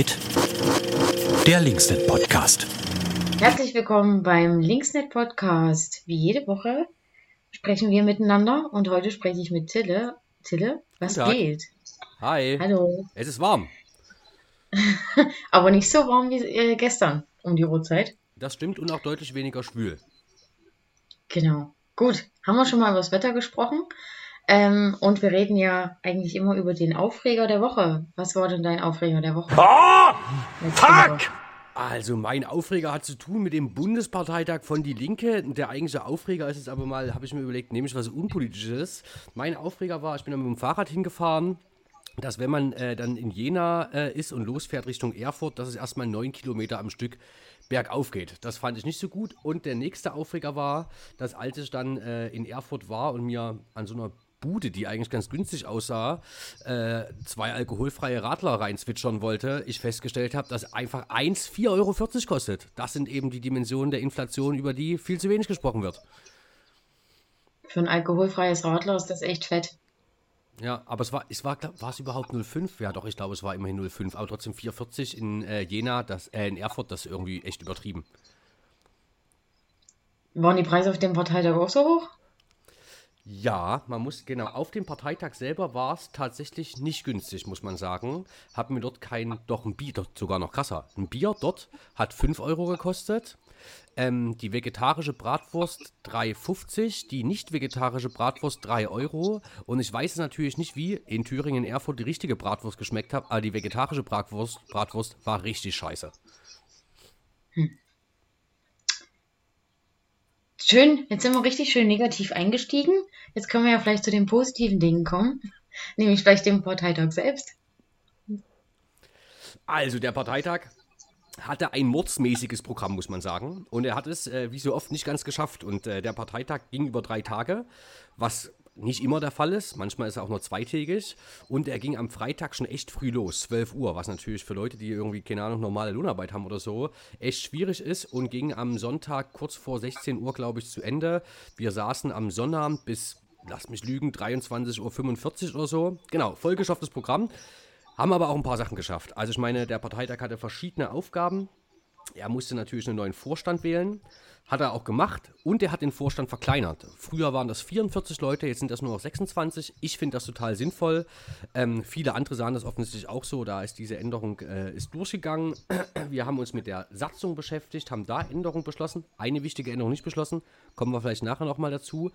geht? Der Linksnet Podcast. Herzlich willkommen beim Linksnet Podcast. Wie jede Woche sprechen wir miteinander und heute spreche ich mit Tille. Tille, was geht? Hi. Hallo. Es ist warm. Aber nicht so warm wie äh, gestern um die Uhrzeit. Das stimmt und auch deutlich weniger schwül. Genau. Gut, haben wir schon mal über das Wetter gesprochen. Ähm, und wir reden ja eigentlich immer über den Aufreger der Woche. Was war denn dein Aufreger der Woche? Oh! Fuck! Also mein Aufreger hat zu tun mit dem Bundesparteitag von Die Linke. Der eigentliche Aufreger ist jetzt aber mal, habe ich mir überlegt, nehme ich was Unpolitisches. Mein Aufreger war, ich bin dann mit dem Fahrrad hingefahren, dass wenn man äh, dann in Jena äh, ist und losfährt Richtung Erfurt, dass es erstmal neun Kilometer am Stück bergauf geht. Das fand ich nicht so gut. Und der nächste Aufreger war, dass als ich dann äh, in Erfurt war und mir an so einer Bude, die eigentlich ganz günstig aussah, äh, zwei alkoholfreie Radler reinzwitschern wollte, ich festgestellt habe, dass einfach eins 4,40 Euro kostet. Das sind eben die Dimensionen der Inflation, über die viel zu wenig gesprochen wird. Für ein alkoholfreies Radler ist das echt fett. Ja, aber es war, es war, war es überhaupt 05? Ja, doch, ich glaube, es war immerhin 05, aber trotzdem 4,40 in äh, Jena, das, äh, in Erfurt, das ist irgendwie echt übertrieben. Waren die Preise auf dem Parteitag auch so hoch? Ja, man muss, genau, auf dem Parteitag selber war es tatsächlich nicht günstig, muss man sagen. Haben wir dort kein, doch ein Bier, sogar noch krasser. Ein Bier dort hat 5 Euro gekostet. Ähm, die vegetarische Bratwurst 3,50, die nicht vegetarische Bratwurst 3 Euro. Und ich weiß natürlich nicht, wie in Thüringen, Erfurt die richtige Bratwurst geschmeckt hat, aber die vegetarische Bratwurst, Bratwurst war richtig scheiße. Hm. Schön, jetzt sind wir richtig schön negativ eingestiegen. Jetzt können wir ja vielleicht zu den positiven Dingen kommen, nämlich vielleicht dem Parteitag selbst. Also der Parteitag hatte ein mordsmäßiges Programm, muss man sagen. Und er hat es, äh, wie so oft, nicht ganz geschafft. Und äh, der Parteitag ging über drei Tage, was nicht immer der Fall ist. Manchmal ist er auch nur zweitägig. Und er ging am Freitag schon echt früh los, 12 Uhr, was natürlich für Leute, die irgendwie, keine Ahnung, normale Lohnarbeit haben oder so, echt schwierig ist. Und ging am Sonntag kurz vor 16 Uhr, glaube ich, zu Ende. Wir saßen am Sonnabend bis, lass mich lügen, 23.45 Uhr oder so. Genau, vollgeschafftes Programm. Haben aber auch ein paar Sachen geschafft. Also ich meine, der Parteitag hatte verschiedene Aufgaben. Er musste natürlich einen neuen Vorstand wählen. Hat er auch gemacht und er hat den Vorstand verkleinert. Früher waren das 44 Leute, jetzt sind das nur noch 26. Ich finde das total sinnvoll. Ähm, viele andere sahen das offensichtlich auch so. Da ist diese Änderung äh, ist durchgegangen. Wir haben uns mit der Satzung beschäftigt, haben da Änderungen beschlossen. Eine wichtige Änderung nicht beschlossen. Kommen wir vielleicht nachher nochmal dazu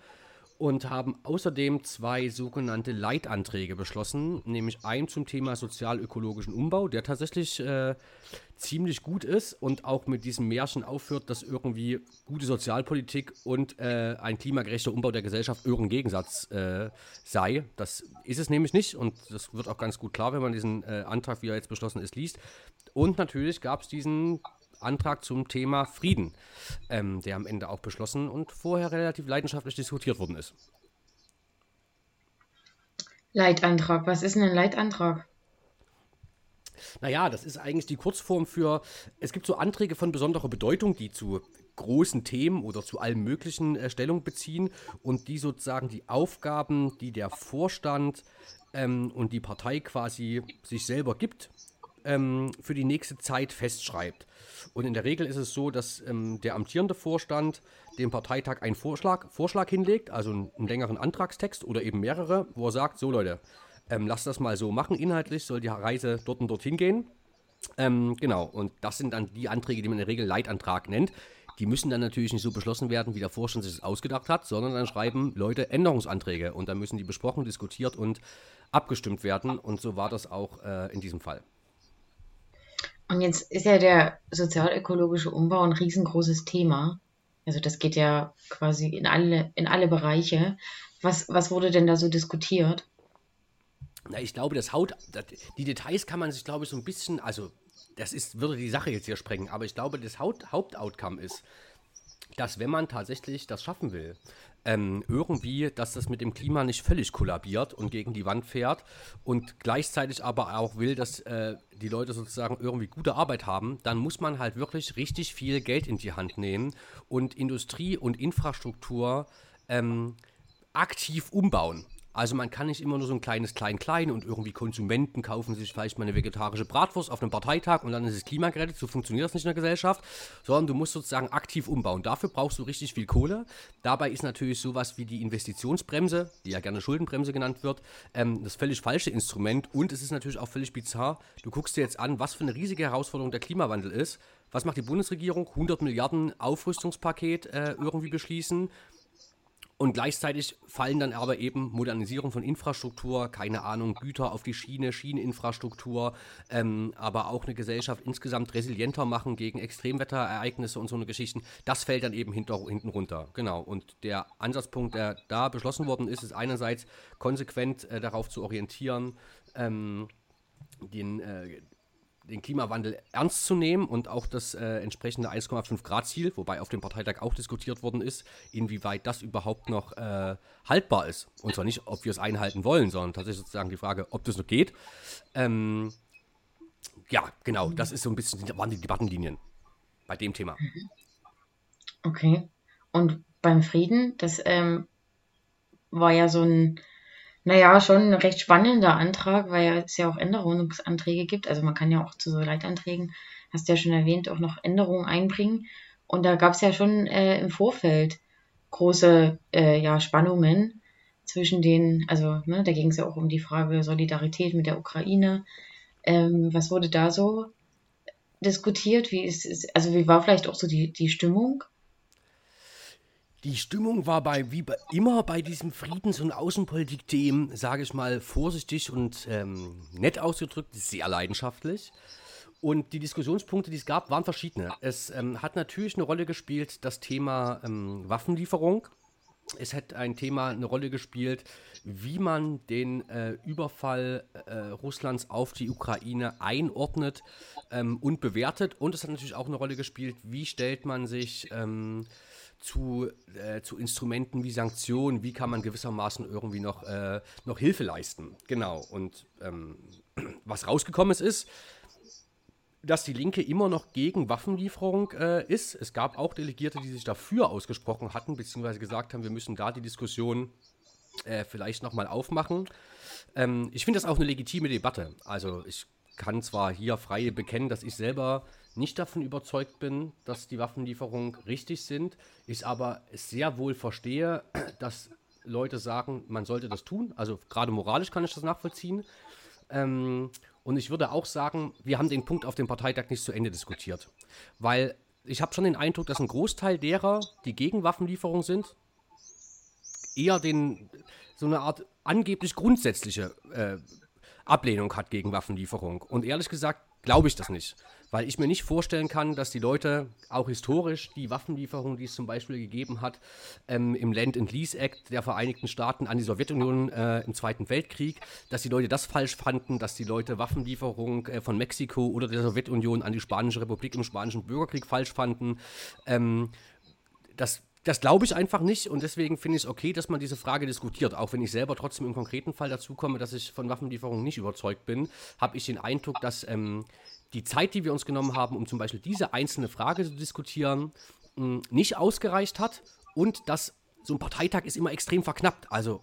und haben außerdem zwei sogenannte Leitanträge beschlossen, nämlich einen zum Thema sozial-ökologischen Umbau, der tatsächlich äh, ziemlich gut ist und auch mit diesem Märchen aufhört, dass irgendwie gute Sozialpolitik und äh, ein klimagerechter Umbau der Gesellschaft irgendein Gegensatz äh, sei. Das ist es nämlich nicht und das wird auch ganz gut klar, wenn man diesen äh, Antrag, wie er jetzt beschlossen ist, liest. Und natürlich gab es diesen Antrag zum Thema Frieden, ähm, der am Ende auch beschlossen und vorher relativ leidenschaftlich diskutiert worden ist. Leitantrag, was ist denn ein Leitantrag? Naja, das ist eigentlich die Kurzform für, es gibt so Anträge von besonderer Bedeutung, die zu großen Themen oder zu allem Möglichen äh, Stellung beziehen und die sozusagen die Aufgaben, die der Vorstand ähm, und die Partei quasi sich selber gibt, ähm, für die nächste Zeit festschreibt. Und in der Regel ist es so, dass ähm, der amtierende Vorstand dem Parteitag einen Vorschlag, Vorschlag hinlegt, also einen, einen, längeren Antragstext oder eben mehrere, wo er sagt, so Leute, ähm, lasst das mal so machen, inhaltlich soll die Reise dort und dorthin gehen. Ähm, genau, und das sind dann die Anträge, die man in der Regel Leitantrag nennt. Die müssen dann natürlich nicht so beschlossen werden, wie der Vorstand sich das ausgedacht hat, sondern dann schreiben Leute Änderungsanträge und dann müssen die besprochen, diskutiert und abgestimmt werden. Und so war das auch äh, in diesem Fall. Und jetzt ist ja der sozialökologische Umbau ein riesengroßes Thema. Also das geht ja quasi in alle, in alle Bereiche. Was, was wurde denn da so diskutiert? Na, ich glaube, das Haut, die Details kann man sich, glaube ich, so ein bisschen, also das ist, würde die Sache jetzt hier sprengen, aber ich glaube, das Haut, Hauptoutcome ist, dass wenn man tatsächlich das schaffen will, ähm, irgendwie, dass das mit dem Klima nicht völlig kollabiert und gegen die Wand fährt und gleichzeitig aber auch will, dass äh, die Leute sozusagen irgendwie gute Arbeit haben, dann muss man halt wirklich richtig viel Geld in die Hand nehmen und Industrie und Infrastruktur ähm, aktiv umbauen. Also man kann nicht immer nur so ein kleines Klein-Klein und irgendwie Konsumenten kaufen sich vielleicht mal eine vegetarische Bratwurst auf einem Parteitag und dann ist das Klima gerettet. So funktioniert das nicht in der Gesellschaft, sondern du musst sozusagen aktiv umbauen. Dafür brauchst du richtig viel Kohle. Dabei ist natürlich sowas wie die Investitionsbremse, die ja gerne Schuldenbremse genannt wird, ähm, das völlig falsche Instrument und es ist natürlich auch völlig bizarr. Du guckst dir jetzt an, was für eine riesige Herausforderung der Klimawandel ist. Was macht die Bundesregierung? 100 Milliarden Aufrüstungspaket äh, irgendwie beschließen. Und gleichzeitig fallen dann aber eben Modernisierung von Infrastruktur, keine Ahnung, Güter auf die Schiene, Schieneninfrastruktur, ähm, aber auch eine Gesellschaft insgesamt resilienter machen gegen Extremwetterereignisse und so eine Geschichten. Das fällt dann eben hinter, hinten runter. Genau. Und der Ansatzpunkt, der da beschlossen worden ist, ist einerseits konsequent äh, darauf zu orientieren, ähm, den, äh, den Klimawandel ernst zu nehmen und auch das äh, entsprechende 1,5 Grad Ziel, wobei auf dem Parteitag auch diskutiert worden ist, inwieweit das überhaupt noch äh, haltbar ist. Und zwar nicht, ob wir es einhalten wollen, sondern tatsächlich sozusagen die Frage, ob das noch geht. Ähm, ja, genau, das ist so ein bisschen, waren die Debattenlinien bei dem Thema. Okay. Und beim Frieden, das ähm, war ja so ein naja, schon ein recht spannender Antrag, weil es ja auch Änderungsanträge gibt. Also man kann ja auch zu so Leitanträgen, hast du ja schon erwähnt, auch noch Änderungen einbringen. Und da gab es ja schon äh, im Vorfeld große äh, ja, Spannungen zwischen den, also ne, da ging es ja auch um die Frage Solidarität mit der Ukraine. Ähm, was wurde da so diskutiert? Wie ist, ist, also wie war vielleicht auch so die, die Stimmung? Die Stimmung war bei, wie bei, immer bei diesem Friedens- und Außenpolitik-Themen, sage ich mal vorsichtig und ähm, nett ausgedrückt, sehr leidenschaftlich. Und die Diskussionspunkte, die es gab, waren verschiedene. Es ähm, hat natürlich eine Rolle gespielt, das Thema ähm, Waffenlieferung. Es hat ein Thema eine Rolle gespielt, wie man den äh, Überfall äh, Russlands auf die Ukraine einordnet ähm, und bewertet. Und es hat natürlich auch eine Rolle gespielt, wie stellt man sich ähm, zu, äh, zu Instrumenten wie Sanktionen, wie kann man gewissermaßen irgendwie noch, äh, noch Hilfe leisten. Genau. Und ähm, was rausgekommen ist, ist, dass die Linke immer noch gegen Waffenlieferung äh, ist. Es gab auch Delegierte, die sich dafür ausgesprochen hatten, beziehungsweise gesagt haben, wir müssen da die Diskussion äh, vielleicht nochmal aufmachen. Ähm, ich finde das auch eine legitime Debatte. Also ich kann zwar hier frei bekennen, dass ich selber nicht davon überzeugt bin, dass die Waffenlieferungen richtig sind, ich aber sehr wohl verstehe, dass Leute sagen, man sollte das tun. Also gerade moralisch kann ich das nachvollziehen. Ähm, und ich würde auch sagen, wir haben den Punkt auf dem Parteitag nicht zu Ende diskutiert. Weil ich habe schon den Eindruck, dass ein Großteil derer, die gegen Waffenlieferungen sind, eher den, so eine Art angeblich grundsätzliche äh, Ablehnung hat gegen Waffenlieferung. Und ehrlich gesagt glaube ich das nicht. Weil ich mir nicht vorstellen kann, dass die Leute auch historisch die Waffenlieferungen, die es zum Beispiel gegeben hat, ähm, im Land and Lease Act der Vereinigten Staaten an die Sowjetunion äh, im Zweiten Weltkrieg, dass die Leute das falsch fanden, dass die Leute Waffenlieferungen äh, von Mexiko oder der Sowjetunion an die Spanische Republik im Spanischen Bürgerkrieg falsch fanden. Ähm, das das glaube ich einfach nicht und deswegen finde ich es okay, dass man diese Frage diskutiert. Auch wenn ich selber trotzdem im konkreten Fall dazu komme, dass ich von Waffenlieferungen nicht überzeugt bin, habe ich den Eindruck, dass ähm, die Zeit, die wir uns genommen haben, um zum Beispiel diese einzelne Frage zu diskutieren, mh, nicht ausgereicht hat und dass so ein Parteitag ist immer extrem verknappt. Also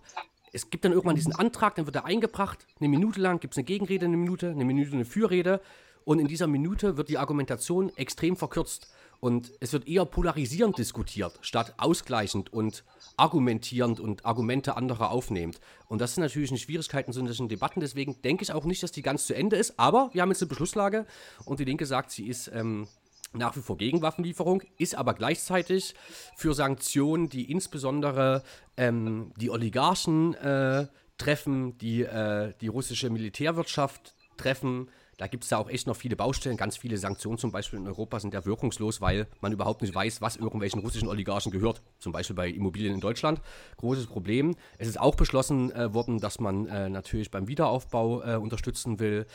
es gibt dann irgendwann diesen Antrag, dann wird er eingebracht, eine Minute lang gibt es eine Gegenrede, eine Minute, eine Minute eine Fürrede und in dieser Minute wird die Argumentation extrem verkürzt. Und es wird eher polarisierend diskutiert, statt ausgleichend und argumentierend und Argumente anderer aufnehmend. Und das sind natürlich eine Schwierigkeiten in solchen Debatten. Deswegen denke ich auch nicht, dass die ganz zu Ende ist. Aber wir haben jetzt eine Beschlusslage und die Linke sagt, sie ist ähm, nach wie vor gegen Waffenlieferung, ist aber gleichzeitig für Sanktionen, die insbesondere ähm, die Oligarchen äh, treffen, die äh, die russische Militärwirtschaft treffen, da gibt es ja auch echt noch viele Baustellen. Ganz viele Sanktionen zum Beispiel in Europa sind ja wirkungslos, weil man überhaupt nicht weiß, was irgendwelchen russischen Oligarchen gehört. Zum Beispiel bei Immobilien in Deutschland. Großes Problem. Es ist auch beschlossen äh, worden, dass man äh, natürlich beim Wiederaufbau äh, unterstützen will.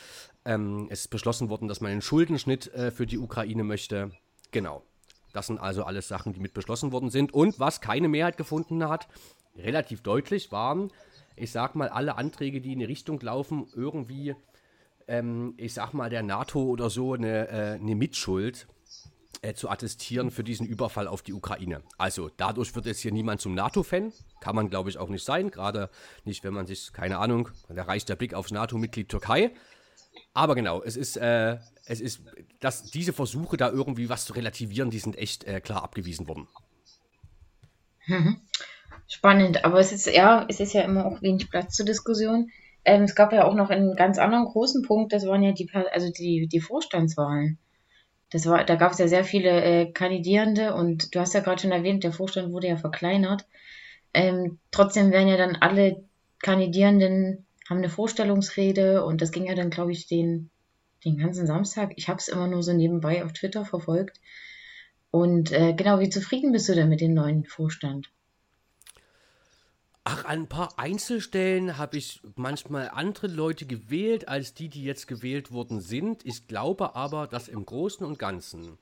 Ähm, es ist beschlossen worden, dass man einen Schuldenschnitt äh, für die Ukraine möchte. Genau. Das sind also alles Sachen, die mit beschlossen worden sind. Und was keine Mehrheit gefunden hat, relativ deutlich waren, ich sag mal, alle Anträge, die in die Richtung laufen, irgendwie ähm, ich sag mal, der NATO oder so eine, äh, eine Mitschuld äh, zu attestieren für diesen Überfall auf die Ukraine. Also dadurch wird jetzt hier niemand zum NATO-Fan. Kann man, glaube ich, auch nicht sein. Gerade nicht, wenn man sich, keine Ahnung, da reicht der Blick aufs NATO-Mitglied Türkei. Aber genau, es ist, äh, es ist, dass diese Versuche, da irgendwie was zu relativieren, die sind echt äh, klar abgewiesen worden. Mhm. Spannend, aber es ist ja, es ist ja immer auch wenig Platz zur Diskussion. Ähm, es gab ja auch noch einen ganz anderen großen Punkt, das waren ja die, also die, die Vorstandswahlen. Das war, da gab es ja sehr viele äh, Kandidierende und du hast ja gerade schon erwähnt, der Vorstand wurde ja verkleinert. Ähm, trotzdem werden ja dann alle Kandidierenden haben eine Vorstellungsrede und das ging ja dann, glaube ich, den, den ganzen Samstag. Ich habe es immer nur so nebenbei auf Twitter verfolgt. Und äh, genau, wie zufrieden bist du denn mit dem neuen Vorstand? Ach, an ein paar Einzelstellen habe ich manchmal andere Leute gewählt, als die, die jetzt gewählt worden sind. Ich glaube aber, dass im Großen und Ganzen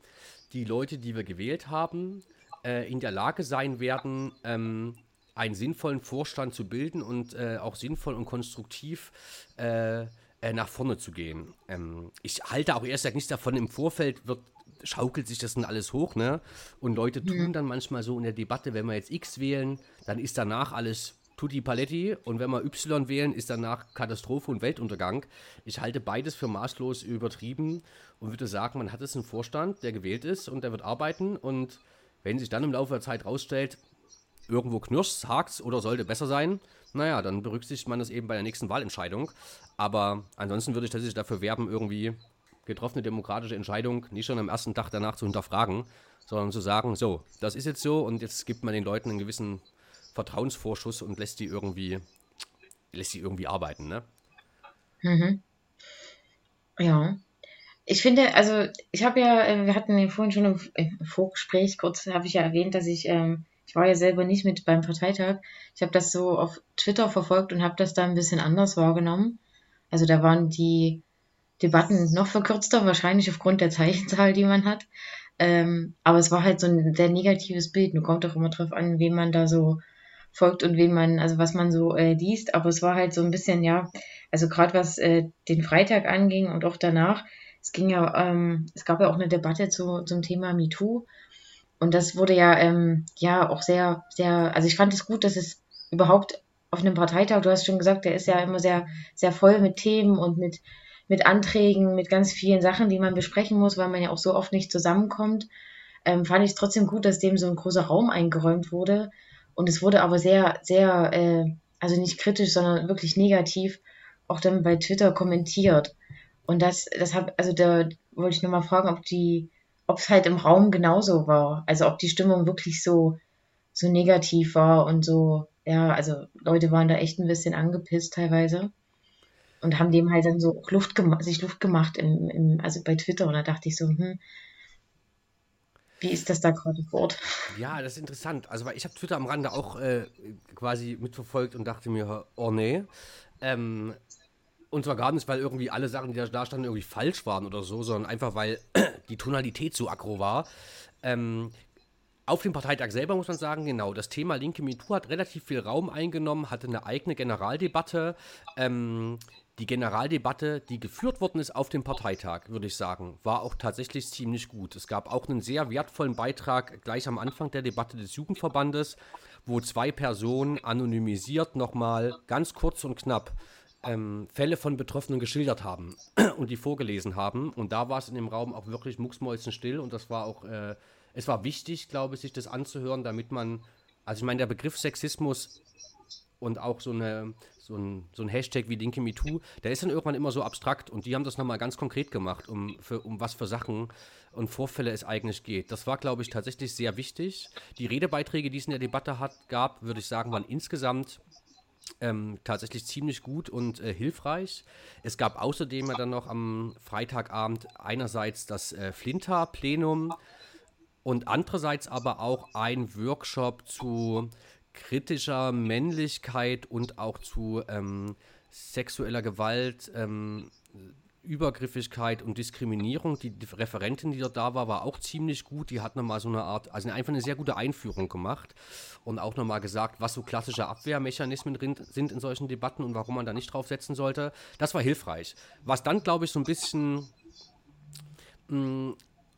die Leute, die wir gewählt haben, äh, in der Lage sein werden, ähm, einen sinnvollen Vorstand zu bilden und äh, auch sinnvoll und konstruktiv äh, äh nach vorne zu gehen. Ähm, ich halte auch erst nichts davon, im Vorfeld wird schaukelt sich das dann alles hoch, ne? Und Leute tun dann manchmal so in der Debatte, wenn wir jetzt X wählen, dann ist danach alles Tutti Paletti und wenn wir Y wählen, ist danach Katastrophe und Weltuntergang. Ich halte beides für maßlos übertrieben und würde sagen, man hat es einen Vorstand, der gewählt ist und der wird arbeiten und wenn sich dann im Laufe der Zeit rausstellt, irgendwo knirscht, hakt oder sollte besser sein, naja, dann berücksichtigt man das eben bei der nächsten Wahlentscheidung. Aber ansonsten würde ich tatsächlich dafür werben, irgendwie getroffene demokratische Entscheidung nicht schon am ersten Tag danach zu hinterfragen, sondern zu sagen, so, das ist jetzt so und jetzt gibt man den Leuten einen gewissen Vertrauensvorschuss und lässt die irgendwie, lässt die irgendwie arbeiten, ne? Mhm. Ja. Ich finde, also ich habe ja, äh, wir hatten vorhin schon im Vorgespräch kurz, habe ich ja erwähnt, dass ich, ähm, ich war ja selber nicht mit beim Parteitag. Ich habe das so auf Twitter verfolgt und habe das da ein bisschen anders wahrgenommen. Also da waren die Debatten noch verkürzter, wahrscheinlich aufgrund der Zeichenzahl, die man hat. Ähm, aber es war halt so ein sehr negatives Bild. Nun kommt auch immer drauf an, wen man da so folgt und wen man, also was man so äh, liest. Aber es war halt so ein bisschen, ja, also gerade was äh, den Freitag anging und auch danach, es ging ja, ähm, es gab ja auch eine Debatte zu, zum Thema MeToo. Und das wurde ja, ähm, ja auch sehr, sehr, also ich fand es gut, dass es überhaupt auf einem Parteitag, du hast schon gesagt, der ist ja immer sehr, sehr voll mit Themen und mit, mit Anträgen, mit ganz vielen Sachen, die man besprechen muss, weil man ja auch so oft nicht zusammenkommt. Ähm, fand ich es trotzdem gut, dass dem so ein großer Raum eingeräumt wurde, und es wurde aber sehr, sehr, äh, also nicht kritisch, sondern wirklich negativ auch dann bei Twitter kommentiert. Und das, das hab, also da wollte ich nochmal fragen, ob die, ob es halt im Raum genauso war. Also ob die Stimmung wirklich so, so negativ war und so, ja, also Leute waren da echt ein bisschen angepisst teilweise und haben dem halt dann so Luft sich Luft gemacht im, im, also bei Twitter. Und da dachte ich so, hm, wie ist das da gerade fort? Ja, das ist interessant. Also, ich habe Twitter am Rande auch äh, quasi mitverfolgt und dachte mir, oh nee. Ähm, und zwar gar nicht, weil irgendwie alle Sachen, die da standen, irgendwie falsch waren oder so, sondern einfach, weil die Tonalität so aggro war. Ähm, auf dem Parteitag selber muss man sagen, genau, das Thema linke MeToo hat relativ viel Raum eingenommen, hatte eine eigene Generaldebatte. Ähm, die Generaldebatte, die geführt worden ist auf dem Parteitag, würde ich sagen, war auch tatsächlich ziemlich gut. Es gab auch einen sehr wertvollen Beitrag gleich am Anfang der Debatte des Jugendverbandes, wo zwei Personen anonymisiert nochmal ganz kurz und knapp ähm, Fälle von Betroffenen geschildert haben und die vorgelesen haben. Und da war es in dem Raum auch wirklich mucksmäuschenstill und das war auch, äh, es war wichtig, glaube ich, sich das anzuhören, damit man, also ich meine, der Begriff Sexismus und auch so, eine, so, ein, so ein Hashtag wie Linke MeToo, der ist dann irgendwann immer so abstrakt und die haben das nochmal ganz konkret gemacht, um, für, um was für Sachen und Vorfälle es eigentlich geht. Das war, glaube ich, tatsächlich sehr wichtig. Die Redebeiträge, die es in der Debatte hat, gab, würde ich sagen, waren insgesamt ähm, tatsächlich ziemlich gut und äh, hilfreich. Es gab außerdem ja dann noch am Freitagabend einerseits das äh, Flinta-Plenum und andererseits aber auch ein Workshop zu kritischer Männlichkeit und auch zu ähm, sexueller Gewalt, ähm, Übergriffigkeit und Diskriminierung. Die, Referentin, die da war, war auch ziemlich gut. Die hat nochmal so eine Art, also einfach eine sehr gute Einführung gemacht und auch nochmal gesagt, was so klassische Abwehrmechanismen sind in solchen Debatten und warum man da nicht drauf setzen sollte. Das war hilfreich. Was dann, glaube ich, so ein bisschen mm,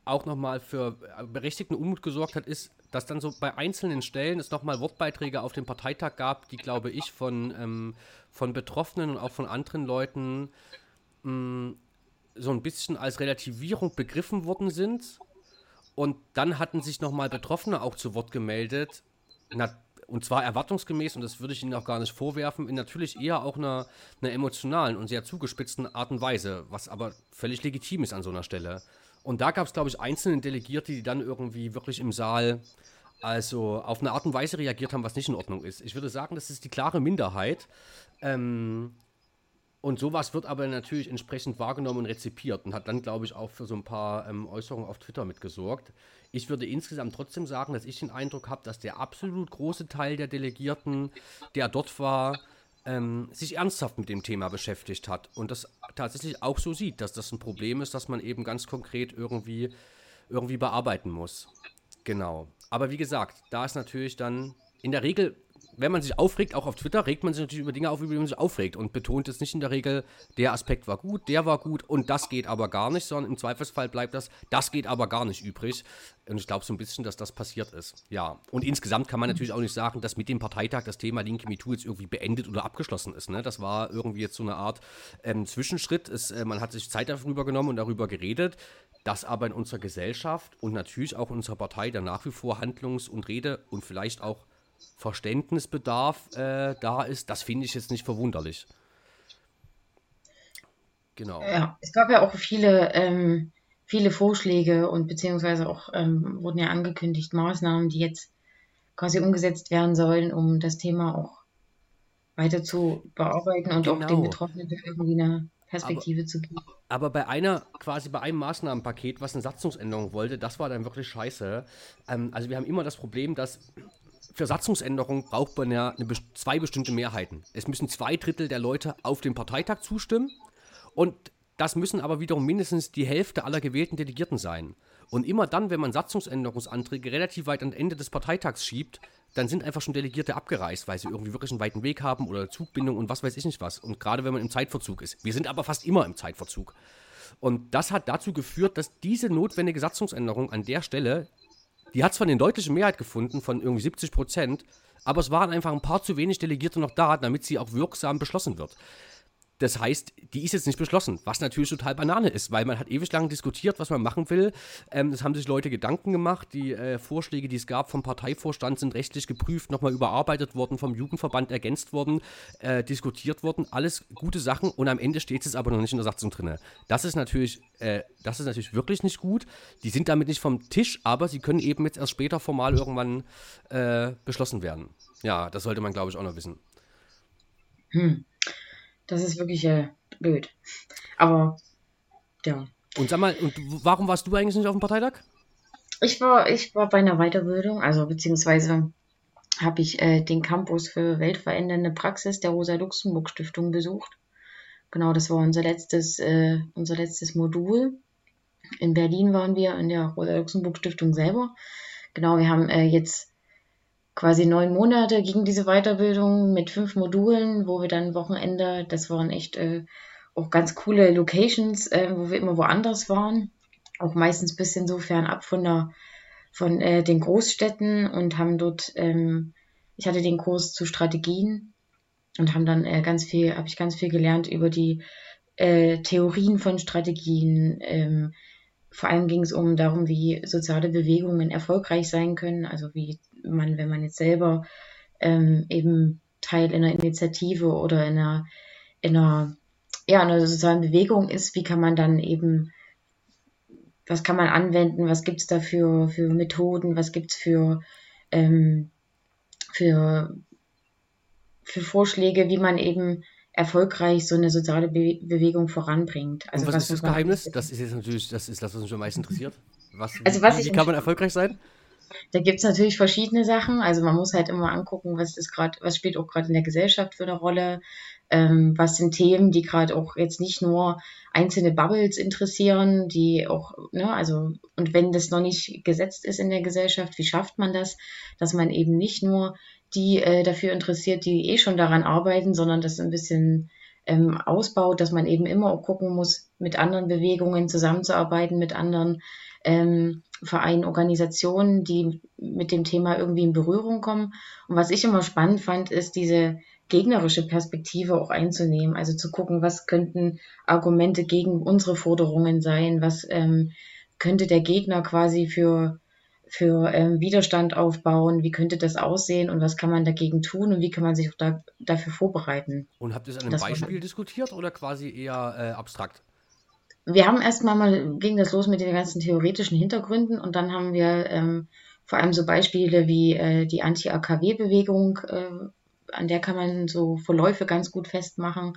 auch nochmal für berechtigten Unmut gesorgt hat, ist, dass dann so bei einzelnen Stellen es nochmal Wortbeiträge auf dem Parteitag gab, die, glaube ich, von, ähm, von Betroffenen und auch von anderen Leuten mh, mm, so ein bisschen als Relativierung begriffen worden sind. Und dann hatten sich nochmal Betroffene auch zu Wort gemeldet. Na, und zwar erwartungsgemäß, und das würde ich Ihnen auch gar nicht vorwerfen, in natürlich eher auch einer, einer emotionalen und sehr zugespitzten Art und Weise, was aber völlig legitim ist an so einer Stelle. Und da gab es, glaube ich, einzelne Delegierte, die dann irgendwie wirklich im Saal also auf eine Art und Weise reagiert haben, was nicht in Ordnung ist. Ich würde sagen, das ist die klare Minderheit. Ähm, und sowas wird aber natürlich entsprechend wahrgenommen und rezipiert und hat dann, glaube ich, auch für so ein paar ähm, Äußerungen auf Twitter mitgesorgt. Ich würde insgesamt trotzdem sagen, dass ich den Eindruck habe, dass der absolut große Teil der Delegierten, der dort war, ähm, sich ernsthaft mit dem Thema beschäftigt hat und das tatsächlich auch so sieht, dass das ein Problem ist, das man eben ganz konkret irgendwie, irgendwie bearbeiten muss. Genau. Aber wie gesagt, da ist natürlich dann in der Regel wenn man sich aufregt, auch auf Twitter, regt man sich natürlich über Dinge auf, über die man sich aufregt und betont jetzt nicht in der Regel, der Aspekt war gut, der war gut und das geht aber gar nicht, sondern im Zweifelsfall bleibt das, das geht aber gar nicht übrig. Und ich glaube so ein bisschen, dass das passiert ist. Ja. Und insgesamt kann man natürlich auch nicht sagen, dass mit dem Parteitag das Thema Linke MeToo jetzt irgendwie beendet oder abgeschlossen ist. Ne? Das war irgendwie jetzt so eine Art ähm, Zwischenschritt. Es, äh, man hat sich Zeit darüber genommen und darüber geredet dass aber in unserer Gesellschaft und natürlich auch in unserer Partei da nach wie vor Handlungs- und Rede und vielleicht auch Verständnisbedarf äh, da ist, das finde ich jetzt nicht verwunderlich. Genau. Ja, es gab ja auch viele, ähm, viele Vorschläge und beziehungsweise auch ähm, wurden ja angekündigt Maßnahmen, die jetzt quasi umgesetzt werden sollen, um das Thema auch weiter zu bearbeiten und genau. auch den genau. Betroffenen irgendwie eine Perspektive aber, zu geben. Aber bei einer, quasi bei einem Maßnahmenpaket, was eine Satzungsänderung wollte, das war dann wirklich scheiße. Ähm, also wir haben immer das Problem, dass für Satzungsänderungen braucht man ja eine, zwei bestimmte Mehrheiten. Es müssen zwei Drittel der Leute auf dem Parteitag zustimmen und das müssen aber wiederum mindestens die Hälfte aller gewählten Delegierten sein. Und immer dann, wenn man Satzungsänderungsanträge relativ weit am Ende des Parteitags schiebt, dann sind einfach schon Delegierte abgereist, weil sie irgendwie wirklich einen weiten Weg haben oder Zugbindung und was weiß ich nicht was. Und gerade wenn man im Zeitverzug ist. Wir sind aber fast immer im Zeitverzug. Und das hat dazu geführt, dass diese notwendige Satzungsänderung an der Stelle die hat zwar eine deutliche Mehrheit gefunden von irgendwie 70 Prozent, aber es waren einfach ein paar zu wenig Delegierte noch da, damit sie auch wirksam beschlossen wird. Das heißt, die ist jetzt nicht beschlossen, was natürlich total Banane ist, weil man hat ewig lang diskutiert, was man machen will. Ähm, es haben sich Leute Gedanken gemacht. Die äh, Vorschläge, die es gab vom Parteivorstand, sind rechtlich geprüft, nochmal überarbeitet worden, vom Jugendverband ergänzt worden, äh, diskutiert worden. Alles gute Sachen und am Ende steht es aber noch nicht in der Satzung drin. Das ist natürlich, äh, das ist natürlich wirklich nicht gut. Die sind damit nicht vom Tisch, aber sie können eben jetzt erst später formal irgendwann äh, beschlossen werden. Ja, das sollte man, glaube ich, auch noch wissen. Hm. Das ist wirklich äh, blöd. Aber ja. Und sag mal, und warum warst du eigentlich nicht auf dem Parteitag? Ich war, ich war bei einer Weiterbildung, also beziehungsweise habe ich äh, den Campus für weltverändernde Praxis der Rosa-Luxemburg-Stiftung besucht. Genau, das war unser letztes, äh, unser letztes Modul. In Berlin waren wir in der Rosa-Luxemburg-Stiftung selber. Genau, wir haben äh, jetzt quasi neun Monate ging diese Weiterbildung mit fünf Modulen, wo wir dann Wochenende, das waren echt äh, auch ganz coole Locations, äh, wo wir immer woanders waren, auch meistens bisschen so fernab von der von äh, den Großstädten und haben dort, ähm, ich hatte den Kurs zu Strategien und haben dann äh, ganz viel, habe ich ganz viel gelernt über die äh, Theorien von Strategien. Ähm, vor allem ging es um darum, wie soziale Bewegungen erfolgreich sein können, also wie man, wenn man jetzt selber ähm, eben Teil einer Initiative oder in einer, in einer, ja, einer sozialen Bewegung ist, wie kann man dann eben, was kann man anwenden, was gibt es da für, für Methoden, was gibt es für, ähm, für, für Vorschläge, wie man eben erfolgreich so eine soziale Be Bewegung voranbringt. Also Und was, was ist das Geheimnis? Das ist jetzt natürlich, das ist das, was uns am meisten interessiert. Was, also was wie, wie kann man erfolgreich sein? Da gibt es natürlich verschiedene Sachen. Also man muss halt immer angucken, was ist gerade, was spielt auch gerade in der Gesellschaft für eine Rolle, ähm, was sind Themen, die gerade auch jetzt nicht nur einzelne Bubbles interessieren, die auch, ne, also, und wenn das noch nicht gesetzt ist in der Gesellschaft, wie schafft man das, dass man eben nicht nur die äh, dafür interessiert, die eh schon daran arbeiten, sondern das ein bisschen ähm, ausbaut, dass man eben immer gucken muss, mit anderen Bewegungen zusammenzuarbeiten, mit anderen ähm, Vereinen, Organisationen, die mit dem Thema irgendwie in Berührung kommen. Und was ich immer spannend fand, ist diese gegnerische Perspektive auch einzunehmen. Also zu gucken, was könnten Argumente gegen unsere Forderungen sein, was ähm, könnte der Gegner quasi für, für ähm, Widerstand aufbauen, wie könnte das aussehen und was kann man dagegen tun und wie kann man sich auch da, dafür vorbereiten. Und habt ihr es an einem das Beispiel diskutiert oder quasi eher äh, abstrakt? Wir haben erstmal mal, ging das los mit den ganzen theoretischen Hintergründen und dann haben wir ähm, vor allem so Beispiele wie äh, die Anti-AKW-Bewegung äh, an der kann man so Verläufe ganz gut festmachen.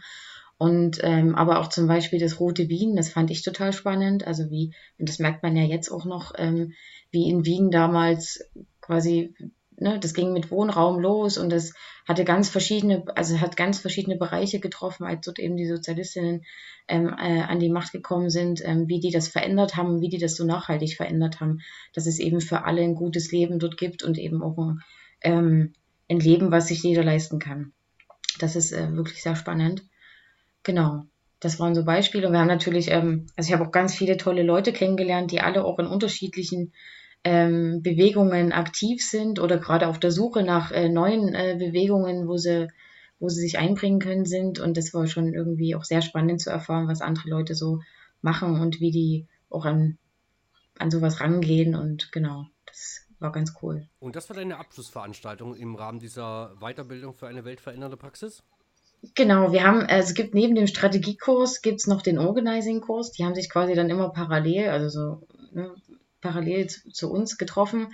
Und ähm, aber auch zum Beispiel das Rote Wien, das fand ich total spannend. Also wie, und das merkt man ja jetzt auch noch, ähm, wie in Wien damals quasi, ne, das ging mit Wohnraum los und das hatte ganz verschiedene, also hat ganz verschiedene Bereiche getroffen, als dort eben die Sozialistinnen ähm, äh, an die Macht gekommen sind, ähm, wie die das verändert haben, wie die das so nachhaltig verändert haben, dass es eben für alle ein gutes Leben dort gibt und eben auch ein, ähm, ein Leben, was sich jeder leisten kann. Das ist äh, wirklich sehr spannend. Genau, das waren so Beispiele. Und wir haben natürlich, ähm, also ich habe auch ganz viele tolle Leute kennengelernt, die alle auch in unterschiedlichen ähm, Bewegungen aktiv sind oder gerade auf der Suche nach äh, neuen äh, Bewegungen, wo sie, wo sie sich einbringen können sind. Und das war schon irgendwie auch sehr spannend zu erfahren, was andere Leute so machen und wie die auch an, an sowas rangehen. Und genau, das war ganz cool. Und das war deine Abschlussveranstaltung im Rahmen dieser Weiterbildung für eine weltverändernde Praxis? Genau, wir haben, also es gibt neben dem Strategiekurs gibt es noch den Organizing-Kurs. Die haben sich quasi dann immer parallel, also so ne, parallel zu, zu, uns getroffen.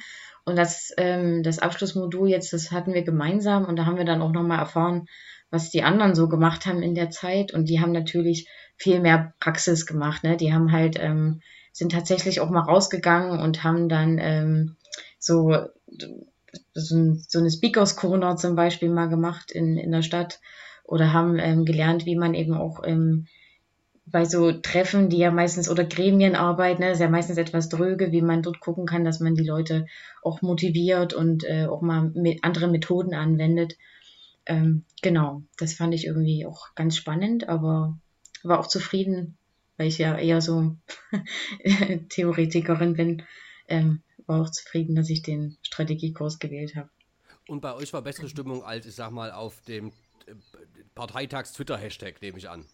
Und das, ähm, das Abschlussmodul jetzt, das hatten wir gemeinsam und da haben wir dann auch nochmal erfahren, was die anderen so gemacht haben in der Zeit. Und die haben natürlich viel mehr Praxis gemacht. Ne? Die haben halt, ähm, sind tatsächlich auch mal rausgegangen und haben dann ähm, so, so, so eine Speakers Corner zum Beispiel mal gemacht in, in der Stadt oder haben ähm, gelernt, wie man eben auch ähm, bei so Treffen, die ja meistens oder Gremienarbeit, ne, ist ja meistens etwas dröge, wie man dort gucken kann, dass man die Leute auch motiviert und äh, auch mal mit andere Methoden anwendet. Ähm, genau, das fand ich irgendwie auch ganz spannend, aber war auch zufrieden, weil ich ja eher so Theoretikerin bin. Ähm, war auch zufrieden, dass ich den Strategiekurs gewählt habe. Und bei euch war bessere Stimmung als, ich sag mal, auf dem Parteitags-Twitter-Hashtag, nehme ich an.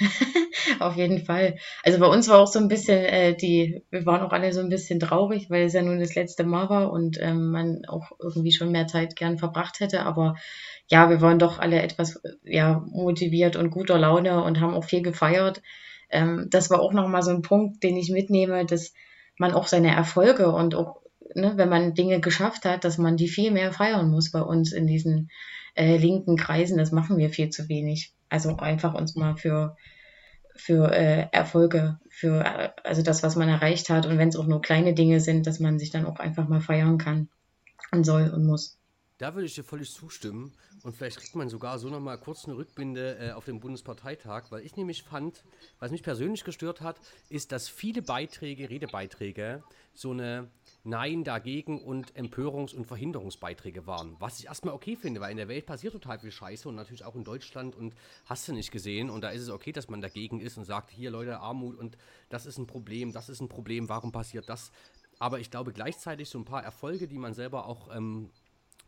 auf jeden Fall. Also bei uns war auch so ein bisschen äh, die, wir waren auch alle so ein bisschen traurig, weil es ja nun das letzte Mal war und ähm, man auch irgendwie schon mehr Zeit gern verbracht hätte. Aber ja, wir waren doch alle etwas ja, motiviert und guter Laune und haben auch viel gefeiert. Ähm, das war auch nochmal so ein Punkt, den ich mitnehme, dass man auch seine Erfolge und auch, ne, wenn man Dinge geschafft hat, dass man die viel mehr feiern muss bei uns in diesen äh, linken Kreisen. Das machen wir viel zu wenig. Also einfach uns mal für, für äh, Erfolge, für äh, also das, was man erreicht hat und wenn es auch nur kleine Dinge sind, dass man sich dann auch einfach mal feiern kann und soll und muss. Da würde ich dir völlig zustimmen. Und vielleicht kriegt man sogar so nochmal kurz eine Rückbinde äh, auf den Bundesparteitag, weil ich nämlich fand, was mich persönlich gestört hat, ist, dass viele Beiträge, Redebeiträge, so eine Nein dagegen und Empörungs- und Verhinderungsbeiträge waren. Was ich erstmal okay finde, weil in der Welt passiert total viel Scheiße und natürlich auch in Deutschland und hast du nicht gesehen. Und da ist es okay, dass man dagegen ist und sagt, hier Leute, Armut und das ist ein Problem, das ist ein Problem, warum passiert das? Aber ich glaube gleichzeitig so ein paar Erfolge, die man selber auch ähm,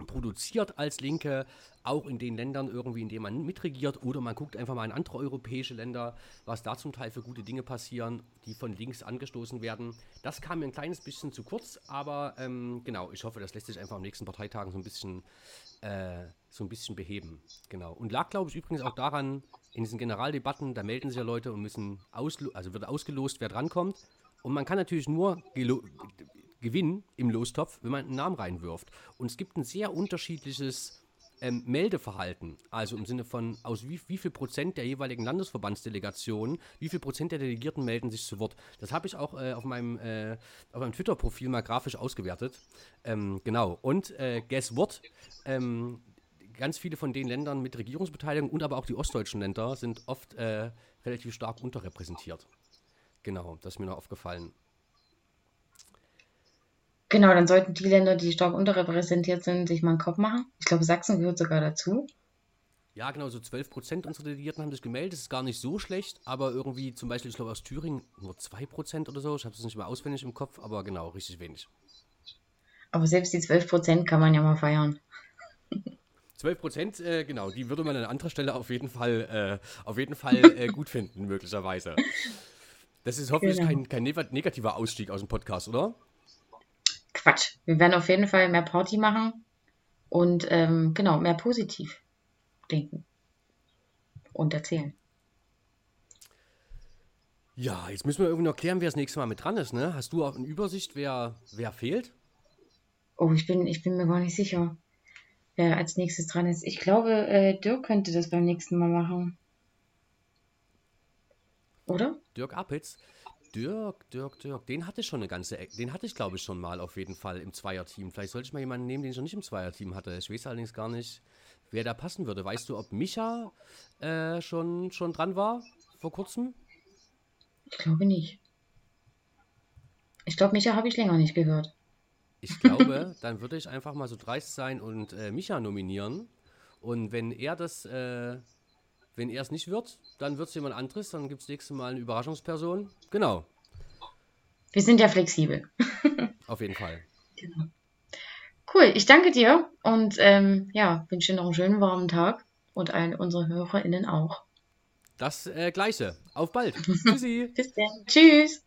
produziert als Linke, auch in den Ländern irgendwie, in denen man mitregiert, oder man guckt einfach mal in andere europäische Länder, was da zum Teil für gute Dinge passieren, die von links angestoßen werden. Das kam mir ein kleines bisschen zu kurz, aber ähm, genau, ich hoffe, das lässt sich einfach am nächsten Parteitagen so ein bisschen, äh, so ein bisschen beheben. Genau. Und lag, glaube ich, übrigens auch daran, in diesen Generaldebatten, da melden sich ja Leute und müssen, also wird ausgelost, wer drankommt. Und man kann natürlich nur gewinnen im Lostopf, wenn man einen Namen reinwirft. Und es gibt ein sehr unterschiedliches ähm, Meldeverhalten, also im Sinne von, aus wie, wie viel Prozent der jeweiligen Landesverbandsdelegationen, wie viel Prozent der Delegierten melden sich zu Wort. Das habe ich auch äh, auf meinem, äh, meinem Twitter-Profil mal grafisch ausgewertet. Ähm, genau. Und äh, guess what? Ähm, ganz viele von den Ländern mit Regierungsbeteiligung und aber auch die ostdeutschen Länder sind oft äh, relativ stark unterrepräsentiert. Genau, das ist mir noch aufgefallen. Genau, dann sollten die Länder, die stark unterrepräsentiert sind, sich mal einen Kopf machen. Ich glaube, Sachsen gehört sogar dazu. Ja, genau, so 12 Prozent unserer Delegierten haben sich gemeldet. Das ist gar nicht so schlecht, aber irgendwie zum Beispiel, ich glaube, aus Thüringen nur 2 Prozent oder so. Ich habe es nicht mehr auswendig im Kopf, aber genau, richtig wenig. Aber selbst die 12 Prozent kann man ja mal feiern. 12 Prozent, äh, genau, die würde man an anderer Stelle auf jeden Fall, äh, auf jeden Fall äh, gut finden, möglicherweise. Das ist hoffentlich genau. kein, kein negativer Ausstieg aus dem Podcast, oder? Quatsch. Wir werden auf jeden Fall mehr Party machen und ähm, genau, mehr positiv denken und erzählen. Ja, jetzt müssen wir irgendwie noch klären, wer das nächste Mal mit dran ist. Ne? Hast du auch eine Übersicht, wer, wer fehlt? Oh, ich bin, ich bin mir gar nicht sicher, wer als nächstes dran ist. Ich glaube, äh, Dirk könnte das beim nächsten Mal machen. Oder? Dirk Appitz. Dirk, Dirk, Dirk, den hatte ich schon eine ganze Ecke. Den hatte ich, glaube ich, schon mal auf jeden Fall im Zweierteam. Vielleicht sollte ich mal jemanden nehmen, den ich noch nicht im Zweierteam hatte. Ich weiß allerdings gar nicht, wer da passen würde. Weißt du, ob Micha äh, schon, schon dran war vor kurzem? Ich glaube nicht. Ich glaube, Micha habe ich länger nicht gehört. Ich glaube, dann würde ich einfach mal so dreist sein und äh, Micha nominieren. Und wenn er das, äh, wenn er es nicht wird, dann wird es jemand anderes. Dann gibt es nächstes Mal eine Überraschungsperson. Genau. Wir sind ja flexibel. Auf jeden Fall. Genau. Cool, ich danke dir und ähm, ja, wünsche dir noch einen schönen warmen Tag und allen unsere HörerInnen auch. Das äh, Gleiche. Auf bald. Tschüssi. Bis dann. Tschüss.